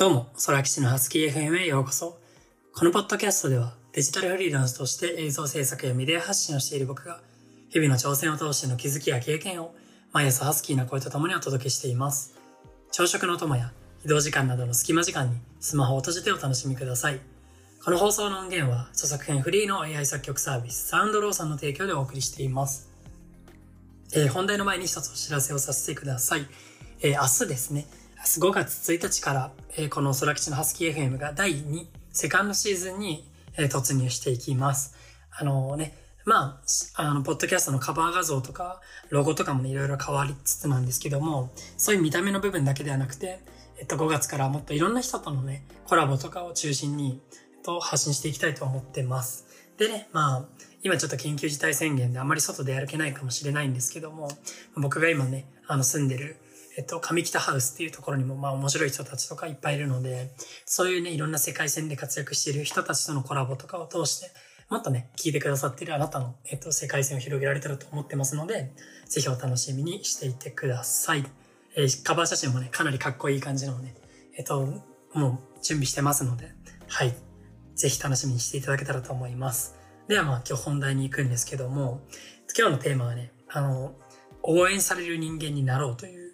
どうも、空吉のハスキー FM へようこそ。このポッドキャストでは、デジタルフリーランスとして映像制作やメディア発信をしている僕が、日々の挑戦を通しての気づきや経験を、毎朝ハスキーな声と共にお届けしています。朝食の友や、移動時間などの隙間時間に、スマホを閉じてお楽しみください。この放送の音源は、著作権フリーの AI 作曲サービス、サウンドローさんの提供でお送りしています。えー、本題の前に一つお知らせをさせてください。えー、明日ですね、5月1日から、えー、この空吉のハスキー FM が第2、セカンドシーズンに、えー、突入していきます。あのー、ね、まあ、あの、ポッドキャストのカバー画像とか、ロゴとかもね、いろいろ変わりつつなんですけども、そういう見た目の部分だけではなくて、えっと、5月からもっといろんな人とのね、コラボとかを中心に、えっと、発信していきたいと思ってます。でね、まあ、今ちょっと緊急事態宣言であまり外で歩けないかもしれないんですけども、僕が今ね、あの、住んでる、えっと、上北ハウスっていうところにも、まあ面白い人たちとかいっぱいいるので、そういうね、いろんな世界線で活躍している人たちとのコラボとかを通して、もっとね、聞いてくださっているあなたの、えっと、世界線を広げられたらと思ってますので、ぜひお楽しみにしていてください。えー、カバー写真もね、かなりかっこいい感じのね、えっと、もう準備してますので、はい。ぜひ楽しみにしていただけたらと思います。ではまあ今日本題に行くんですけども、今日のテーマはね、あの、応援される人間になろうという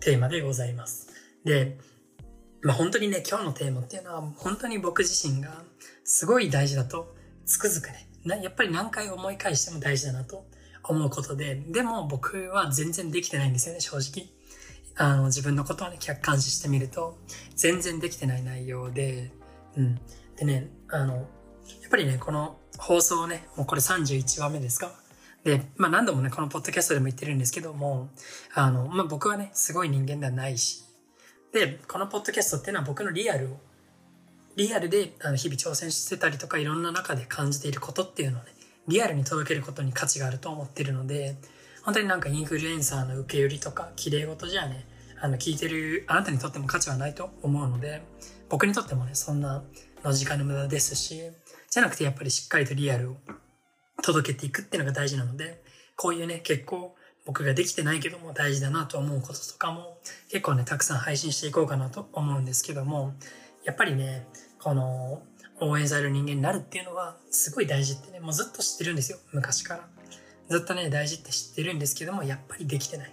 テーマでございます。で、まあ、本当にね、今日のテーマっていうのは、本当に僕自身がすごい大事だと、つくづくね、やっぱり何回思い返しても大事だなと思うことで、でも僕は全然できてないんですよね、正直。あの、自分のことをね、客観視してみると、全然できてない内容で、うん。でね、あの、やっぱりね、この放送ね、もうこれ31話目ですかで、まあ何度もね、このポッドキャストでも言ってるんですけども、あの、まあ僕はね、すごい人間ではないし、で、このポッドキャストっていうのは僕のリアルを、リアルであの日々挑戦してたりとかいろんな中で感じていることっていうのをね、リアルに届けることに価値があると思ってるので、本当になんかインフルエンサーの受け売りとか綺麗事じゃね、あの聞いてるあなたにとっても価値はないと思うので、僕にとってもね、そんなの時間の無駄ですし、じゃなくてやっぱりしっかりとリアルを届けていくっていうのが大事なので、こういうね、結構僕ができてないけども大事だなと思うこととかも結構ね、たくさん配信していこうかなと思うんですけども、やっぱりね、この応援される人間になるっていうのはすごい大事ってね、もうずっと知ってるんですよ、昔から。ずっとね、大事って知ってるんですけども、やっぱりできてない。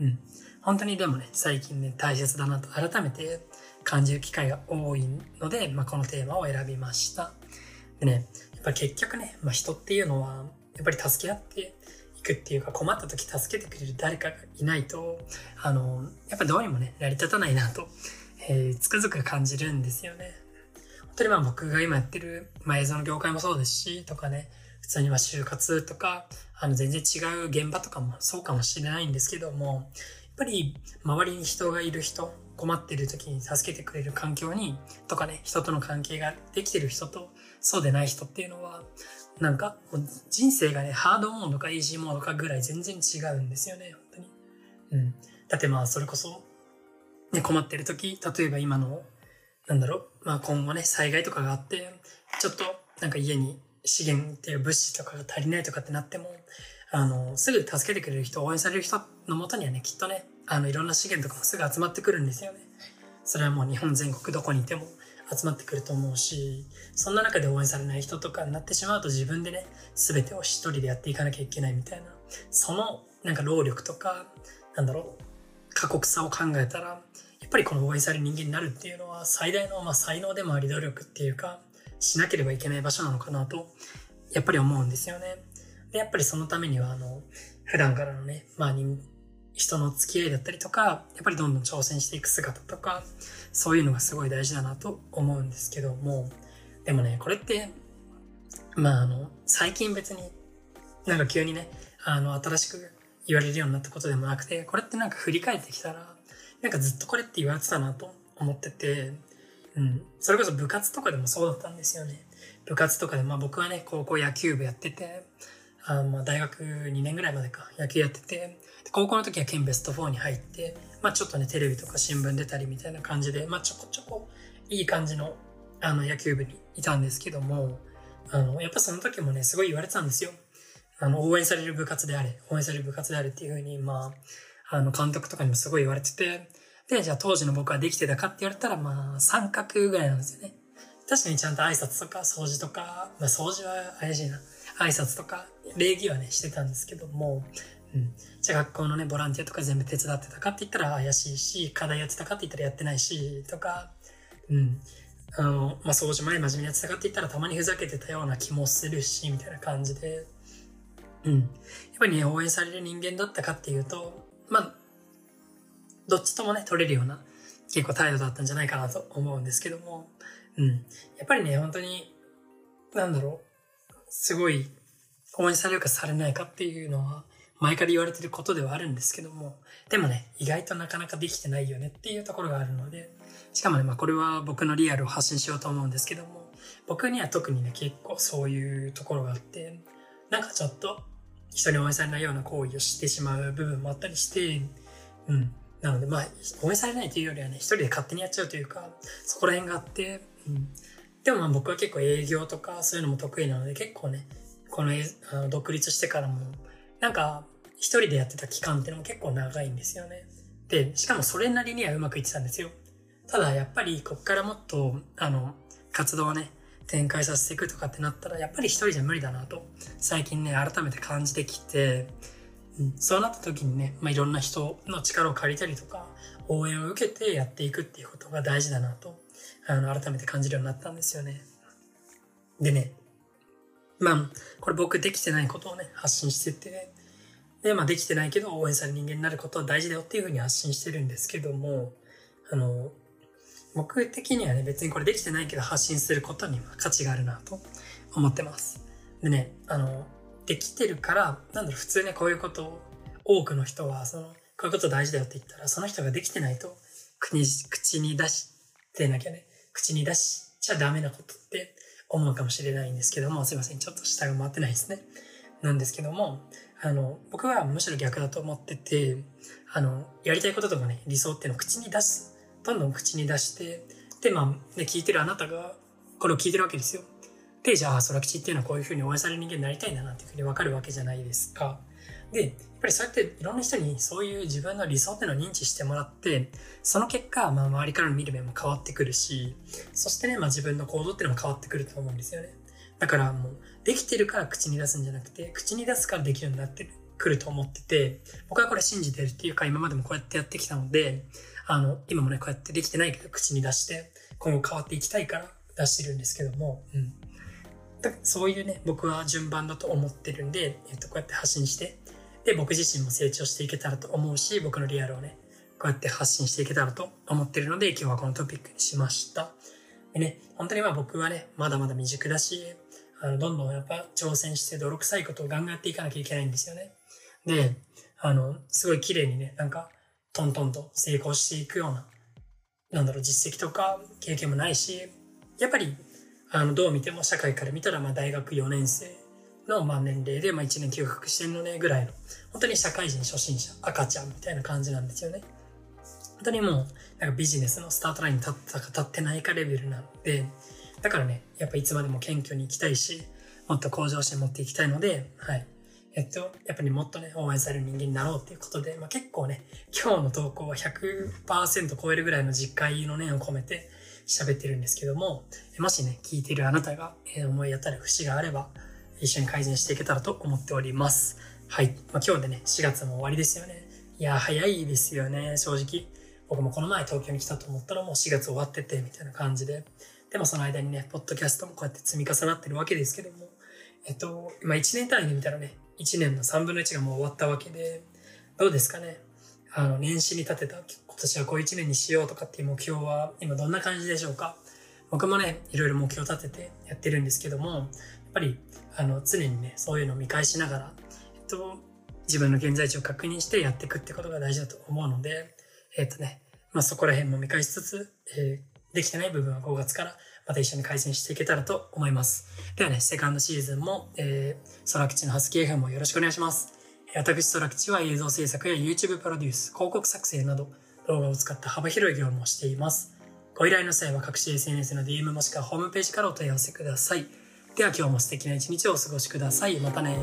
うん。本当にでもね、最近ね、大切だなと改めて感じる機会が多いので、まあ、このテーマを選びました。でね、っぱ結局ね、まあ、人っていうのは、やっぱり助け合っていくっていうか、困った時助けてくれる誰かがいないと、あの、やっぱどうにもね、成り立たないなと、えー、つくづく感じるんですよね。本当にまあ僕が今やってる、まあ、映像の業界もそうですし、とかね、普通には就活とか、あの全然違う現場とかもそうかもしれないんですけども、やっぱり周りに人がいる人、困ってる時に助けてくれる環境に、とかね、人との関係ができてる人と、そうでない人っていうのは、なんか、人生がね、ハードモードかイージーモードかぐらい全然違うんですよね、本当に。うん。だってまあ、それこそ、ね、困ってる時、例えば今の、なんだろう、まあ今後ね、災害とかがあって、ちょっと、なんか家に資源っていう物資とかが足りないとかってなっても、あの、すぐ助けてくれる人、応援される人のもとにはね、きっとね、あの、いろんな資源とかもすぐ集まってくるんですよね。それはもう日本全国どこにいても集まってくると思うし、そんな中で応援されない人とかになってしまうと自分でね、全てを一人でやっていかなきゃいけないみたいな、そのなんか労力とか、なんだろう、過酷さを考えたら、やっぱりこの応援される人間になるっていうのは最大のまあ才能でもあり努力っていうか、しなければいけない場所なのかなと、やっぱり思うんですよね。で、やっぱりそのためには、あの、普段からのね、まあ人の付き合いだったりとか、やっぱりどんどん挑戦していく姿とか、そういうのがすごい大事だなと思うんですけども、でもね、これって、まああの、最近別になんか急にね、あの、新しく言われるようになったことでもなくて、これってなんか振り返ってきたら、なんかずっとこれって言われてたなと思ってて、うん。それこそ部活とかでもそうだったんですよね。部活とかで、まあ僕はね、高校野球部やってて、あまあ大学2年ぐらいまでか、野球やってて、高校の時は県ベスト4に入って、まあちょっとね、テレビとか新聞出たりみたいな感じで、まあちょこちょこいい感じの、あの野球部にいたんですけども、あの、やっぱその時もね、すごい言われてたんですよ。あの、応援される部活であれ、応援される部活であれっていうふうに、まあ、あの、監督とかにもすごい言われてて、で、じゃあ当時の僕はできてたかって言われたら、まあ、三角ぐらいなんですよね。確かにちゃんと挨拶とか掃除とか、まあ掃除は怪しいな。挨拶とか、礼儀はね、してたんですけども、うん。じゃあ学校のね、ボランティアとか全部手伝ってたかって言ったら怪しいし、課題やってたかって言ったらやってないし、とか、うん。あの、まあ、掃除前真面目にやってたかって言ったらたまにふざけてたような気もするし、みたいな感じで、うん。やっぱりね、応援される人間だったかっていうと、まあ、どっちともね、取れるような結構態度だったんじゃないかなと思うんですけども、うん。やっぱりね、本当に、なんだろう、すごい応援されるかされないかっていうのは、前から言われてることではあるんですけども、でもね、意外となかなかできてないよねっていうところがあるので、しかもね、まあこれは僕のリアルを発信しようと思うんですけども、僕には特にね、結構そういうところがあって、なんかちょっと人に応援されないような行為をしてしまう部分もあったりして、うん。なので、まあ、応援されないというよりはね、一人で勝手にやっちゃうというか、そこら辺があって、うん。でもまあ僕は結構営業とかそういうのも得意なので、結構ね、このあの独立してからも、なんか、一人でやってた期間っていうのも結構長いんですよね。で、しかもそれなりにはうまくいってたんですよ。ただやっぱりこっからもっと、あの、活動をね、展開させていくとかってなったら、やっぱり一人じゃ無理だなと、最近ね、改めて感じてきて、うん、そうなった時にね、まあ、いろんな人の力を借りたりとか、応援を受けてやっていくっていうことが大事だなと、あの、改めて感じるようになったんですよね。でね、まあ、これ僕できてないことをね、発信してて、で、まあできてないけど応援される人間になることは大事だよっていうふうに発信してるんですけども、あの、僕的にはね、別にこれできてないけど発信することには価値があるなと思ってます。でね、あの、できてるから、なんだろう、普通ね、こういうことを、多くの人は、その、こういうこと大事だよって言ったら、その人ができてないと、口に出してなきゃね、口に出しちゃダメなことって思うかもしれないんですけども、すいません、ちょっと下が回ってないですね。なんですけども、あの、僕はむしろ逆だと思ってて、あの、やりたいこととかね、理想っていうのを口に出すどんどん口に出して、で、まあ、ね、聞いてるあなたが、これを聞いてるわけですよ。で、じゃあ、空吉っていうのはこういうふうに応援される人間になりたいんだなっていうふうにわかるわけじゃないですか。で、やっぱりそうやっていろんな人にそういう自分の理想っていうのを認知してもらって、その結果、まあ、周りからの見る目も変わってくるし、そしてね、まあ自分の行動っていうのも変わってくると思うんですよね。だからもう、できてるから口に出すんじゃなくて、口に出すからできるようになってくると思ってて、僕はこれ信じてるっていうか、今までもこうやってやってきたので、あの、今もね、こうやってできてないけど、口に出して、今後変わっていきたいから出してるんですけども、うん。だそういうね、僕は順番だと思ってるんで、えっと、こうやって発信して、で、僕自身も成長していけたらと思うし、僕のリアルをね、こうやって発信していけたらと思ってるので、今日はこのトピックにしました。でね、本当にまあ僕はね、まだまだ未熟だし、あの、どんどんやっぱ挑戦して泥臭いことをガンガンやっていかなきゃいけないんですよね。で、あの、すごい綺麗にね、なんか、トントンと成功していくような、なんだろう、実績とか経験もないし、やっぱり、あの、どう見ても社会から見たら、まあ大学4年生の、まあ年齢で、まあ1年休学してんのね、ぐらいの、本当に社会人初心者、赤ちゃんみたいな感じなんですよね。本当にもう、なんかビジネスのスタートラインに立ったか立ってないかレベルなので、だからね、やっぱいつまでも謙虚に行きたいし、もっと向上心持っていきたいので、はい。えっと、やっぱりもっとね、応援される人間になろうっていうことで、まあ、結構ね、今日の投稿は100%超えるぐらいの実会の念を込めて喋ってるんですけども、もしね、聞いてるあなたが、思い当たる節があれば、一緒に改善していけたらと思っております。はい。まあ、今日でね、4月も終わりですよね。いや、早いですよね、正直。僕もこの前東京に来たと思ったらもう4月終わってて、みたいな感じで。でもその間にね、ポッドキャストもこうやって積み重なってるわけですけども、えっと、今1年単位で見たらね、1年の3分の1がもう終わったわけで、どうですかねあの、年始に立てた今年はこう1年にしようとかっていう目標は今どんな感じでしょうか僕もね、いろいろ目標を立ててやってるんですけども、っぱり、あの、常にね、そういうのを見返しながら、えっと、自分の現在地を確認してやっていくってことが大事だと思うので、えっとね、まあそこら辺も見返しつつ、えー、できてない部分は5月からまた一緒に改善していけたらと思います。ではね、セカンドシーズンも、えー、空吉のハスキー FM もよろしくお願いします。私空吉は映像制作や YouTube プロデュース、広告作成など動画を使った幅広い業務をしています。ご依頼の際は各種 SNS の DM もしくはホームページからお問い合わせください。では今日も素敵な一日をお過ごしください。またね